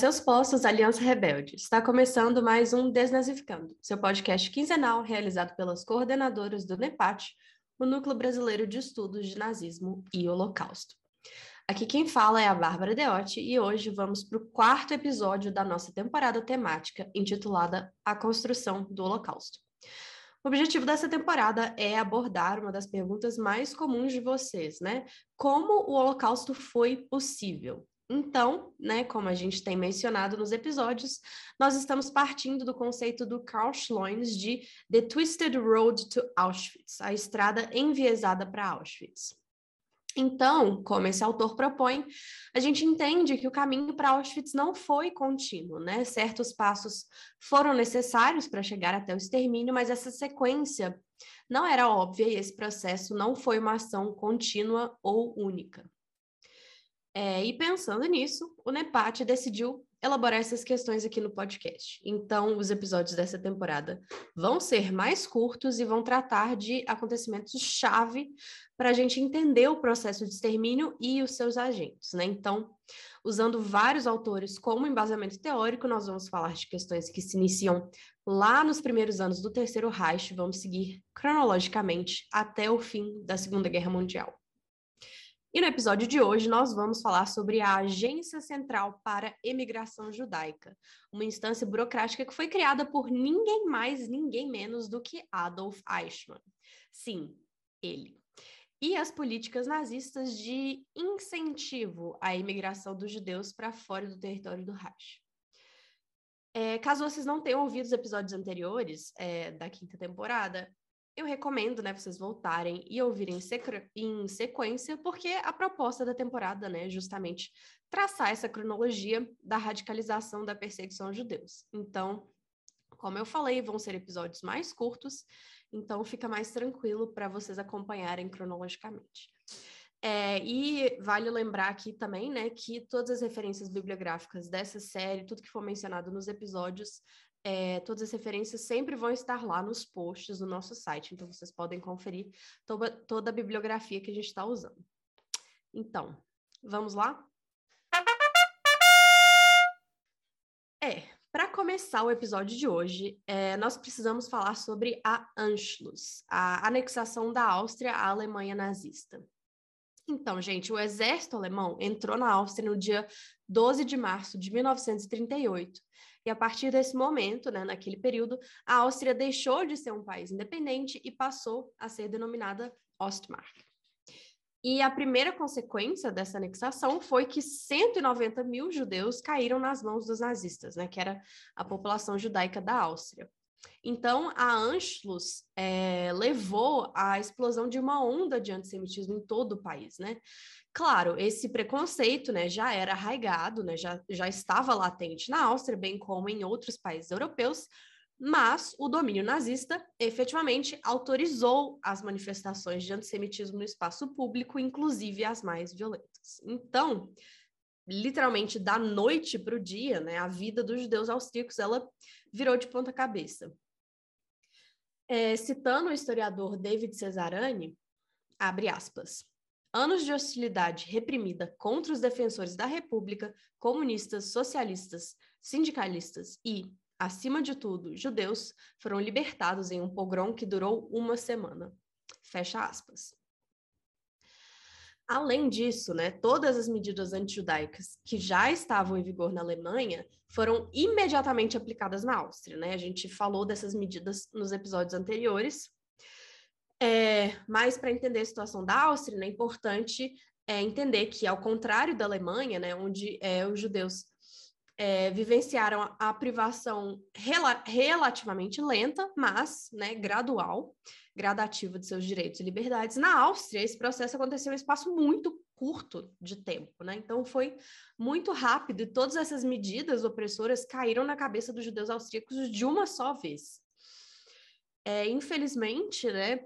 Seus postos, Aliança Rebelde. Está começando mais um Desnazificando, seu podcast quinzenal realizado pelas coordenadoras do NEPAT, o Núcleo Brasileiro de Estudos de Nazismo e Holocausto. Aqui quem fala é a Bárbara Deotti e hoje vamos para o quarto episódio da nossa temporada temática intitulada A Construção do Holocausto. O objetivo dessa temporada é abordar uma das perguntas mais comuns de vocês, né? Como o Holocausto foi possível? Então, né, como a gente tem mencionado nos episódios, nós estamos partindo do conceito do Karl Schloens de The Twisted Road to Auschwitz, a estrada enviesada para Auschwitz. Então, como esse autor propõe, a gente entende que o caminho para Auschwitz não foi contínuo, né? Certos passos foram necessários para chegar até o extermínio, mas essa sequência não era óbvia e esse processo não foi uma ação contínua ou única. É, e pensando nisso, o NEPAT decidiu elaborar essas questões aqui no podcast. Então, os episódios dessa temporada vão ser mais curtos e vão tratar de acontecimentos-chave para a gente entender o processo de extermínio e os seus agentes, né? Então, usando vários autores como embasamento teórico, nós vamos falar de questões que se iniciam lá nos primeiros anos do Terceiro Reich, vamos seguir cronologicamente até o fim da Segunda Guerra Mundial. E no episódio de hoje nós vamos falar sobre a Agência Central para Emigração Judaica, uma instância burocrática que foi criada por ninguém mais, ninguém menos do que Adolf Eichmann. Sim, ele. E as políticas nazistas de incentivo à imigração dos judeus para fora do território do Reich. É, caso vocês não tenham ouvido os episódios anteriores é, da quinta temporada, eu recomendo, né, vocês voltarem e ouvirem em sequência, porque a proposta da temporada, né, é justamente traçar essa cronologia da radicalização da perseguição aos judeus. Então, como eu falei, vão ser episódios mais curtos, então fica mais tranquilo para vocês acompanharem cronologicamente. É, e vale lembrar aqui também, né, que todas as referências bibliográficas dessa série, tudo que for mencionado nos episódios, é, todas as referências sempre vão estar lá nos posts do nosso site, então vocês podem conferir toda, toda a bibliografia que a gente está usando. Então, vamos lá? É, para começar o episódio de hoje, é, nós precisamos falar sobre a Anschluss, a anexação da Áustria à Alemanha nazista. Então, gente, o exército alemão entrou na Áustria no dia 12 de março de 1938 e a partir desse momento, né, naquele período, a Áustria deixou de ser um país independente e passou a ser denominada Ostmark. E a primeira consequência dessa anexação foi que 190 mil judeus caíram nas mãos dos nazistas, né, que era a população judaica da Áustria. Então, a Anschluss é, levou à explosão de uma onda de antissemitismo em todo o país, né? Claro, esse preconceito né, já era arraigado, né, já, já estava latente na Áustria, bem como em outros países europeus, mas o domínio nazista efetivamente autorizou as manifestações de antissemitismo no espaço público, inclusive as mais violentas. Então, literalmente da noite para o dia, né, a vida dos judeus austríacos ela virou de ponta cabeça. É, citando o historiador David Cesarani, abre aspas. Anos de hostilidade reprimida contra os defensores da República, comunistas, socialistas, sindicalistas e, acima de tudo, judeus, foram libertados em um pogrom que durou uma semana. Fecha aspas. Além disso, né, todas as medidas antijudaicas que já estavam em vigor na Alemanha foram imediatamente aplicadas na Áustria. Né? A gente falou dessas medidas nos episódios anteriores, é, mas para entender a situação da Áustria, né, é importante é, entender que, ao contrário da Alemanha, né, onde é, os judeus é, vivenciaram a, privação rela relativamente lenta, mas né, gradual, gradativa de seus direitos e liberdades, na Áustria esse processo aconteceu em um espaço muito curto de tempo, né? Então foi muito rápido e todas essas medidas opressoras caíram na cabeça dos judeus austríacos de uma só vez. É, infelizmente, né,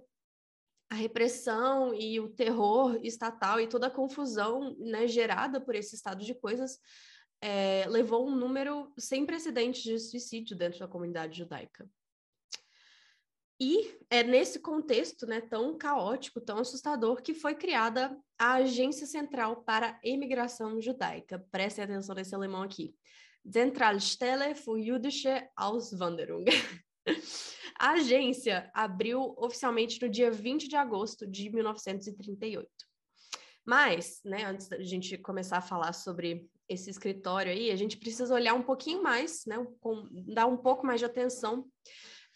a repressão e o terror estatal e toda a confusão né, gerada por esse estado de coisas é, levou um número sem precedentes de suicídio dentro da comunidade judaica. E é nesse contexto né, tão caótico, tão assustador, que foi criada a Agência Central para a Imigração Judaica. Prestem atenção nesse alemão aqui. Zentralstelle für jüdische Auswanderung. A agência abriu oficialmente no dia 20 de agosto de 1938. Mas, né, antes da gente começar a falar sobre esse escritório aí, a gente precisa olhar um pouquinho mais, né, com, dar um pouco mais de atenção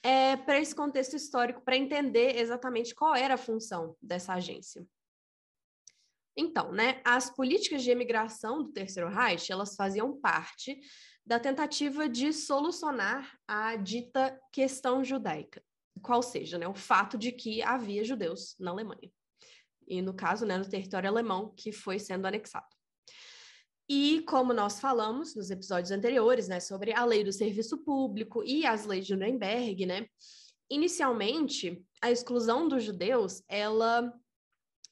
é, para esse contexto histórico, para entender exatamente qual era a função dessa agência. Então, né, as políticas de imigração do Terceiro Reich, elas faziam parte da tentativa de solucionar a dita questão judaica, qual seja, né, o fato de que havia judeus na Alemanha. E no caso, né, no território alemão que foi sendo anexado. E como nós falamos nos episódios anteriores, né, sobre a lei do serviço público e as leis de Nuremberg, né, inicialmente a exclusão dos judeus, ela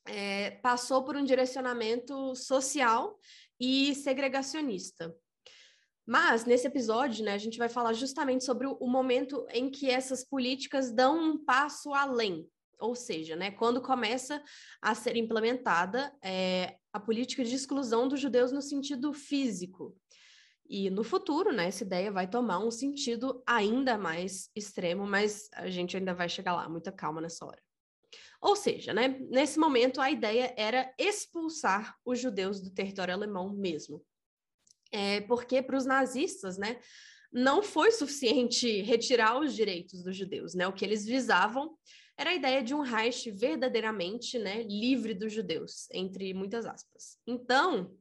é, passou por um direcionamento social e segregacionista. Mas, nesse episódio, né, a gente vai falar justamente sobre o, momento em que essas políticas dão um passo além, ou seja, né, quando começa a ser implementada é, a política de exclusão dos judeus no sentido físico. E no futuro, né, essa ideia vai tomar um sentido ainda mais extremo, mas a gente ainda vai chegar lá, muita calma nessa hora. Ou seja, né, nesse momento a ideia era expulsar os judeus do território alemão mesmo. É, porque para os nazistas, né, não foi suficiente retirar os direitos dos judeus, né? O que eles visavam era a ideia de um Reich verdadeiramente, né, livre dos judeus, entre muitas aspas. Então,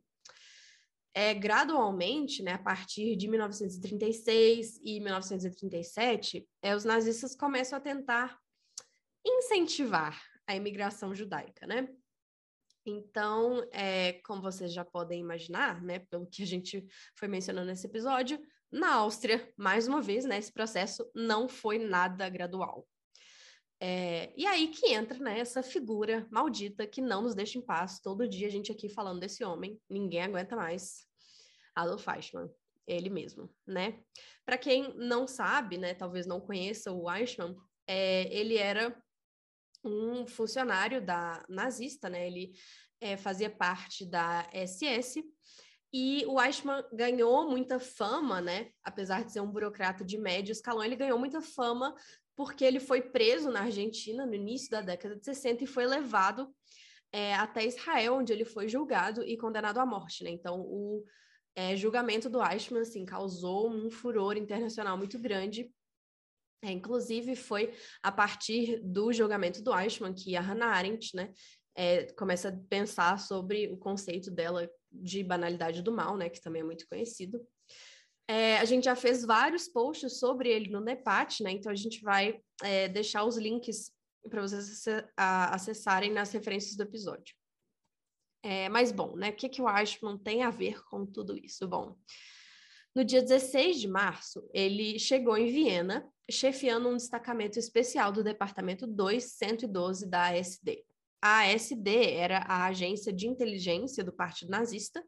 é, gradualmente, né, a partir de 1936 e 1937, é, os nazistas começam a tentar incentivar a imigração judaica, né? Então, é, como vocês já podem imaginar, né, pelo que a gente foi mencionando nesse episódio, na Áustria, mais uma vez, né, esse processo não foi nada gradual. É, e aí que entra né, essa figura maldita que não nos deixa em paz. Todo dia a gente aqui falando desse homem, ninguém aguenta mais. Adolf Eichmann, ele mesmo, né? Para quem não sabe, né, talvez não conheça o Eichmann, é, ele era um funcionário da nazista, né? Ele é, fazia parte da SS e o Eichmann ganhou muita fama, né? Apesar de ser um burocrata de médio escalão, ele ganhou muita fama porque ele foi preso na Argentina no início da década de 60 e foi levado é, até Israel, onde ele foi julgado e condenado à morte, né? Então, o é, julgamento do Eichmann, assim, causou um furor internacional muito grande é, inclusive, foi a partir do julgamento do Eichmann que a Hannah Arendt né, é, começa a pensar sobre o conceito dela de banalidade do mal, né, que também é muito conhecido. É, a gente já fez vários posts sobre ele no NEPAT, né, então a gente vai é, deixar os links para vocês acessarem nas referências do episódio. É, mas, bom, né, o que, que o Eichmann tem a ver com tudo isso? Bom, no dia 16 de março, ele chegou em Viena, chefiando um destacamento especial do Departamento 2112 da ASD. A ASD era a agência de inteligência do Partido Nazista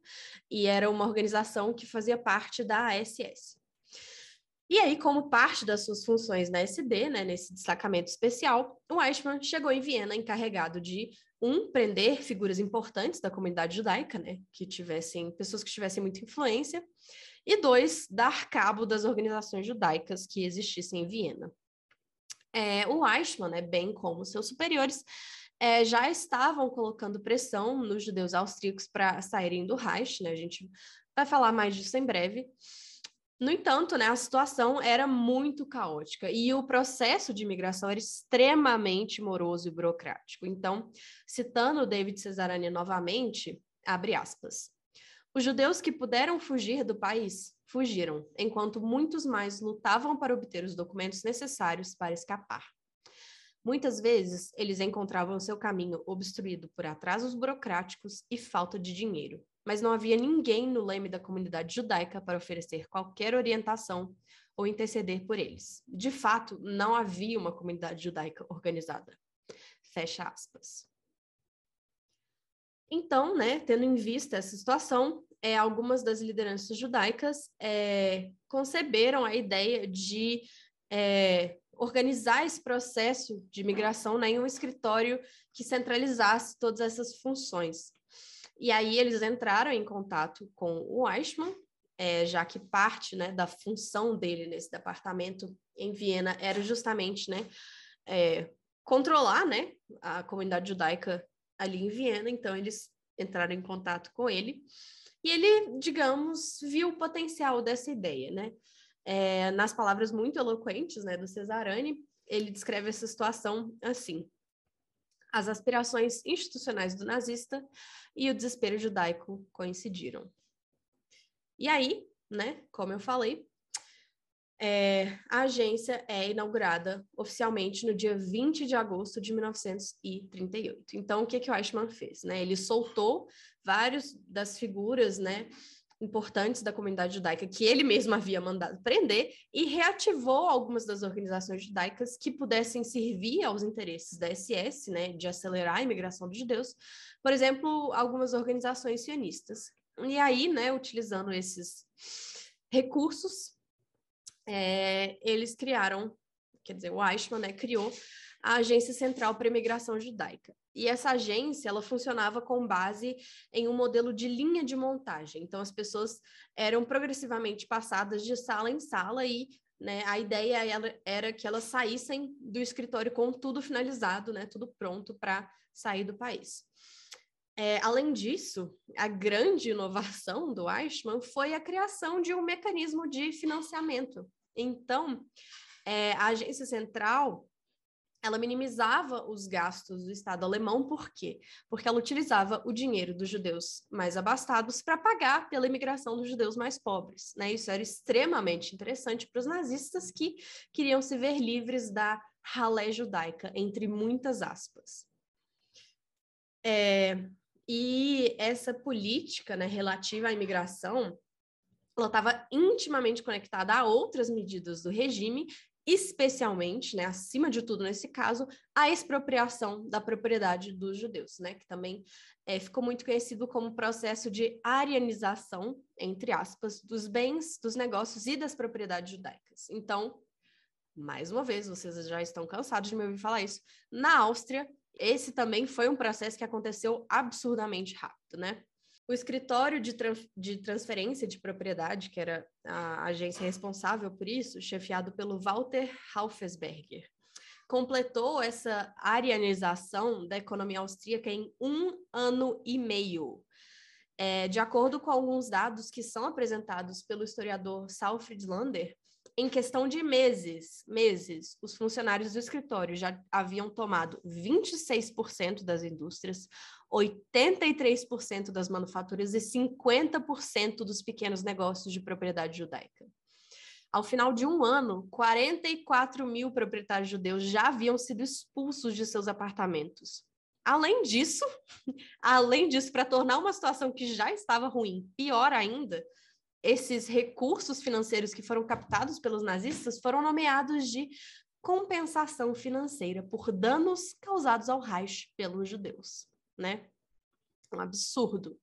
e era uma organização que fazia parte da ASS. E aí, como parte das suas funções na SD, né, nesse destacamento especial, o Eichmann chegou em Viena encarregado de um prender figuras importantes da comunidade judaica, né, que tivessem pessoas que tivessem muita influência, e dois, dar cabo das organizações judaicas que existissem em Viena. É, o Eichmann, né, bem como seus superiores, é, já estavam colocando pressão nos judeus austríacos para saírem do Reich, né? A gente vai falar mais disso em breve. No entanto, né, a situação era muito caótica e o processo de imigração era extremamente moroso e burocrático. Então, citando David Cesarani novamente, abre aspas. Os judeus que puderam fugir do país fugiram, enquanto muitos mais lutavam para obter os documentos necessários para escapar. Muitas vezes, eles encontravam seu caminho obstruído por atrasos burocráticos e falta de dinheiro, mas não havia ninguém no leme da comunidade judaica para oferecer qualquer orientação ou interceder por eles. De fato, não havia uma comunidade judaica organizada. Fecha aspas. Então, né, tendo em vista essa situação, é, algumas das lideranças judaicas é, conceberam a ideia de é, organizar esse processo de migração né, em um escritório que centralizasse todas essas funções. E aí eles entraram em contato com o Eichmann é, já que parte né, da função dele nesse departamento em Viena era justamente né, é, controlar né, a comunidade judaica ali em Viena, então eles entraram em contato com ele e ele, digamos, viu o potencial dessa ideia, né? É, nas palavras muito eloquentes né, do Cesarani, ele descreve essa situação assim: as aspirações institucionais do nazista e o desespero judaico coincidiram. E aí, né, como eu falei, é, a agência é inaugurada oficialmente no dia 20 de agosto de 1938. Então, o que, que o Eichmann fez? Né? Ele soltou vários das figuras né, importantes da comunidade judaica que ele mesmo havia mandado prender e reativou algumas das organizações judaicas que pudessem servir aos interesses da SS, né, de acelerar a imigração dos judeus, por exemplo, algumas organizações sionistas. E aí, né, utilizando esses recursos, é, eles criaram, quer dizer, o Eichmann né, criou a Agência Central para a Imigração Judaica. E essa agência, ela funcionava com base em um modelo de linha de montagem. Então, as pessoas eram progressivamente passadas de sala em sala e né, a ideia era que elas saíssem do escritório com tudo finalizado, né, tudo pronto para sair do país. É, além disso, a grande inovação do Eichmann foi a criação de um mecanismo de financiamento. Então, é, a agência central ela minimizava os gastos do Estado alemão, por quê? Porque ela utilizava o dinheiro dos judeus mais abastados para pagar pela imigração dos judeus mais pobres. Né? Isso era extremamente interessante para os nazistas que queriam se ver livres da ralé judaica, entre muitas aspas. É, e essa política né, relativa à imigração, ela estava intimamente conectada a outras medidas do regime, especialmente, né, acima de tudo nesse caso, a expropriação da propriedade dos judeus, né, que também é, ficou muito conhecido como processo de arianização, entre aspas, dos bens, dos negócios e das propriedades judaicas. Então, mais uma vez, vocês já estão cansados de me ouvir falar isso, na Áustria, esse também foi um processo que aconteceu absurdamente rápido, né? O escritório de, de transferência de propriedade, que era a agência responsável por isso, chefiado pelo Walter Haufesberger, completou essa arianização da economia austríaca em um ano e meio. É, de acordo com alguns dados que são apresentados pelo historiador Saul Friedlander, em questão de meses, meses, os funcionários do escritório já haviam tomado 26% das indústrias, 83% das manufaturas e 50% dos pequenos negócios de propriedade judaica. Ao final de um ano, 44 mil proprietários judeus já haviam sido expulsos de seus apartamentos. Além disso, além disso, para tornar uma situação que já estava ruim pior ainda, esses recursos financeiros que foram captados pelos nazistas foram nomeados de compensação financeira por danos causados ao Reich pelos judeus, né? Um absurdo.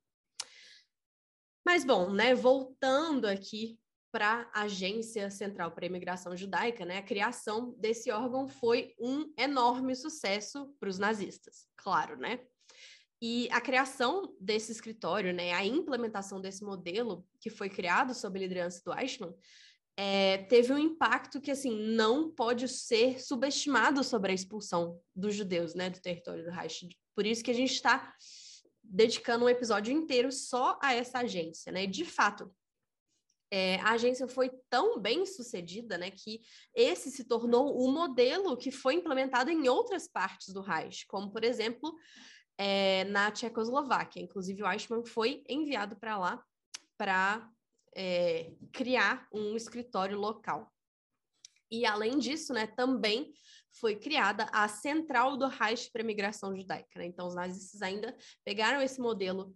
Mas bom, né, voltando aqui para a Agência Central para a Imigração Judaica, né, a criação desse órgão foi um enorme sucesso para os nazistas, claro, né? E a criação desse escritório, né, a implementação desse modelo que foi criado sob a liderança do Eichmann, é, teve um impacto que assim não pode ser subestimado sobre a expulsão dos judeus, né, do território do Reich. Por isso que a gente está dedicando um episódio inteiro só a essa agência, né? De fato, é, a agência foi tão bem sucedida, né, que esse se tornou o modelo que foi implementado em outras partes do Reich, como por exemplo é, na Tchecoslováquia. Inclusive, o Eichmann foi enviado para lá para é, criar um escritório local. E, além disso, né, também foi criada a Central do Reich para a Imigração Judaica. Né? Então, os nazistas ainda pegaram esse modelo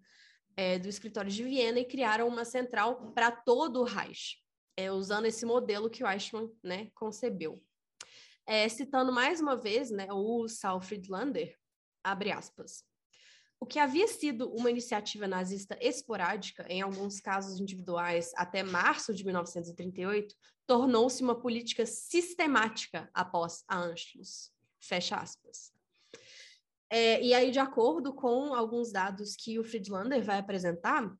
é, do escritório de Viena e criaram uma central para todo o Reich, é, usando esse modelo que o Eichmann né, concebeu. É, citando mais uma vez né, o Saul Friedlander, abre aspas. O que havia sido uma iniciativa nazista esporádica, em alguns casos individuais, até março de 1938, tornou-se uma política sistemática após a Anschluss. Fecha aspas. É, e aí, de acordo com alguns dados que o Friedlander vai apresentar,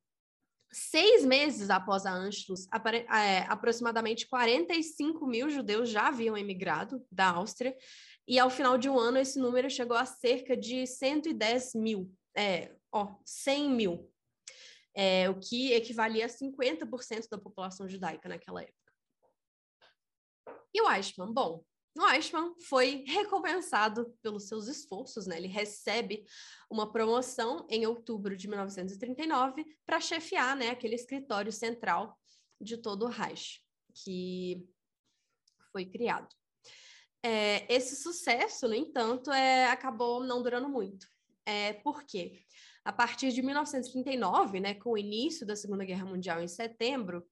Seis meses após a Anschluss, é, aproximadamente 45 mil judeus já haviam emigrado da Áustria, e ao final de um ano esse número chegou a cerca de 110 mil, é, ó, 100 mil, é, o que equivalia a 50% da população judaica naquela época. E o Eichmann? Bom, o Eichmann foi recompensado pelos seus esforços, né? Ele recebe uma promoção em outubro de 1939 para chefiar, né, aquele escritório central de todo o Reich, que foi criado. É, esse sucesso, no entanto, é, acabou não durando muito. É, por quê? A partir de 1939, né, com o início da Segunda Guerra Mundial em setembro,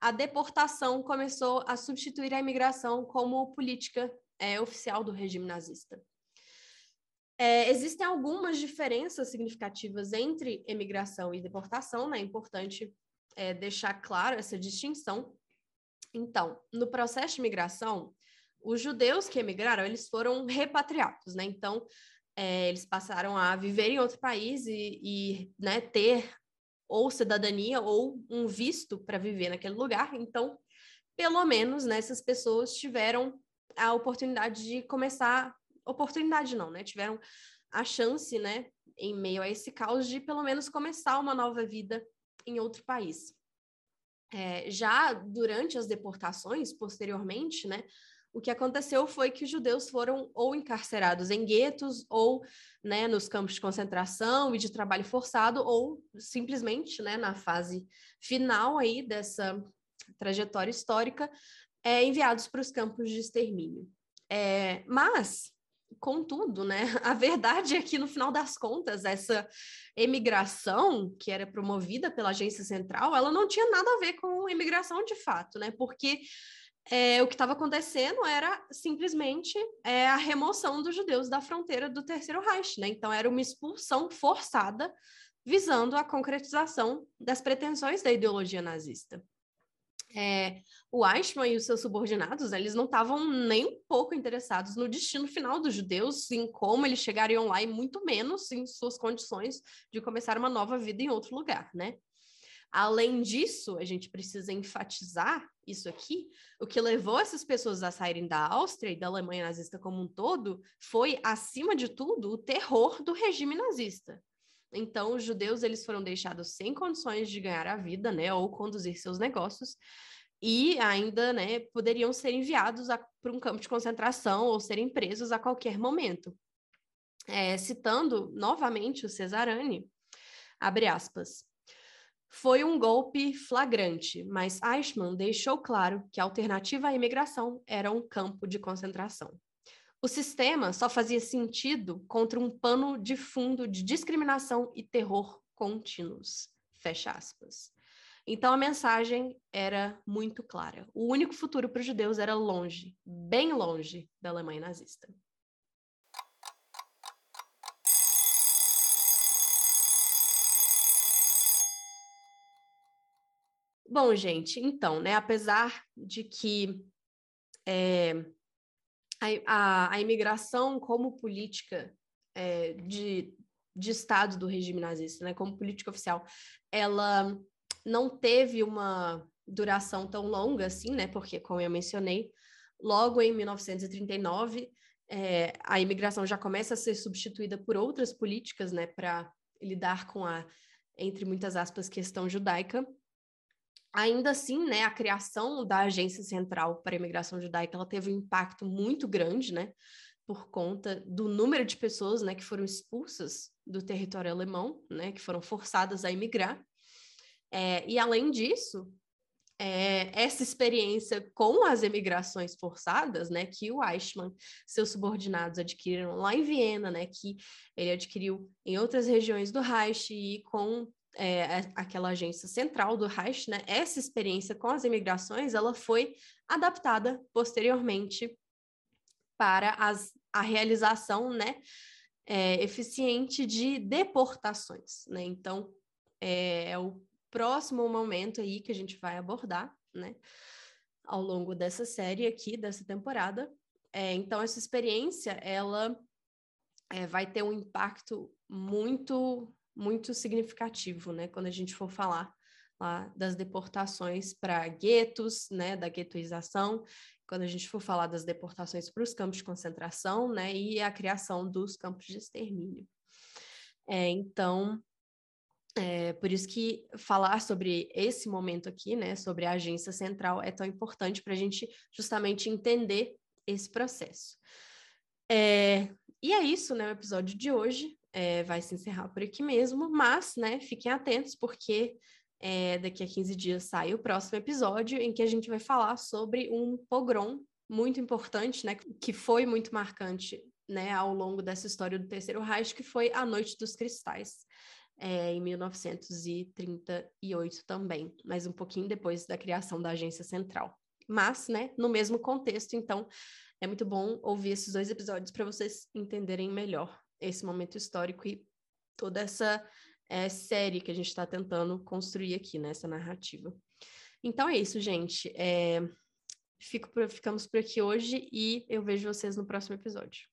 a deportação começou a substituir a imigração como política é, oficial do regime nazista. É, existem algumas diferenças significativas entre emigração e deportação, né? É importante é, deixar claro essa distinção. Então, no processo de imigração, os judeus que emigraram, eles foram repatriados, né? Então, é, eles passaram a viver em outro país e, e né, ter ou cidadania ou um visto para viver naquele lugar. Então, pelo menos, né, essas pessoas tiveram a oportunidade de começar, oportunidade não, né, tiveram a chance, né, em meio a esse caos, de pelo menos começar uma nova vida em outro país. É, já durante as deportações, posteriormente, né, o que aconteceu foi que os judeus foram ou encarcerados em guetos, ou né, nos campos de concentração e de trabalho forçado, ou simplesmente né, na fase final aí dessa trajetória histórica, é, enviados para os campos de extermínio. É, mas, contudo, né, a verdade é que, no final das contas, essa emigração que era promovida pela agência central, ela não tinha nada a ver com imigração de fato, né? Porque é, o que estava acontecendo era simplesmente é, a remoção dos judeus da fronteira do Terceiro Reich, né? Então era uma expulsão forçada visando a concretização das pretensões da ideologia nazista. É, o Eichmann e os seus subordinados, eles não estavam nem um pouco interessados no destino final dos judeus, em como eles chegariam lá, e muito menos em suas condições de começar uma nova vida em outro lugar, né? Além disso, a gente precisa enfatizar isso aqui, o que levou essas pessoas a saírem da Áustria e da Alemanha nazista como um todo foi, acima de tudo, o terror do regime nazista. Então, os judeus eles foram deixados sem condições de ganhar a vida, né, ou conduzir seus negócios, e ainda, né, poderiam ser enviados para um campo de concentração ou serem presos a qualquer momento. É, citando novamente o Cesarani, abre aspas. Foi um golpe flagrante, mas Eichmann deixou claro que a alternativa à imigração era um campo de concentração. O sistema só fazia sentido contra um pano de fundo de discriminação e terror contínuos. Fecha aspas. Então a mensagem era muito clara. O único futuro para os judeus era longe, bem longe da Alemanha nazista. Bom, gente, então, né, apesar de que é, a, a, a, imigração como política é, de, de Estado do regime nazista, né, como política oficial, ela não teve uma duração tão longa assim, né, porque, como eu mencionei, logo em 1939, é, a imigração já começa a ser substituída por outras políticas, né, para lidar com a, entre muitas aspas, questão judaica, ainda assim, né, a criação da Agência Central para a Imigração Judaica, ela teve um impacto muito grande, né, por conta do número de pessoas, né, que foram expulsas do território alemão, né, que foram forçadas a emigrar. É, e além disso, é, essa experiência com as emigrações forçadas, né, que o Eichmann, seus subordinados adquiriram lá em Viena, né, que ele adquiriu em outras regiões do Reich e com é, aquela agência central do Reich, né, essa experiência com as imigrações, ela foi adaptada posteriormente para as, a realização, né, é, eficiente de deportações, né, então é, é, o próximo momento aí que a gente vai abordar, né, ao longo dessa série aqui, dessa temporada, é, então essa experiência, ela vai ter um impacto muito muito significativo, né, quando a gente for falar lá das deportações para guetos, né, da guetoização, quando a gente for falar das deportações para os campos de concentração, né, e a criação dos campos de extermínio. É, então, é, por isso que falar sobre esse momento aqui, né, sobre a agência central, é tão importante para a gente justamente entender esse processo. É, e é isso, né, o episódio de hoje é, vai se encerrar por aqui mesmo, mas, né, fiquem atentos, porque é, daqui a 15 dias sai o próximo episódio em que a gente vai falar sobre um pogrom muito importante, né, que foi muito marcante, né, ao longo dessa história do Terceiro Reich, que foi a Noite dos Cristais, é, em 1938 também, mas um pouquinho depois da criação da Agência Central. Mas, né, no mesmo contexto, então, é muito bom ouvir esses dois episódios para vocês entenderem melhor esse momento histórico e toda essa é, série que a gente está tentando construir aqui né, narrativa. Então é isso, gente. É, fico por, ficamos por aqui hoje e eu vejo vocês no próximo episódio.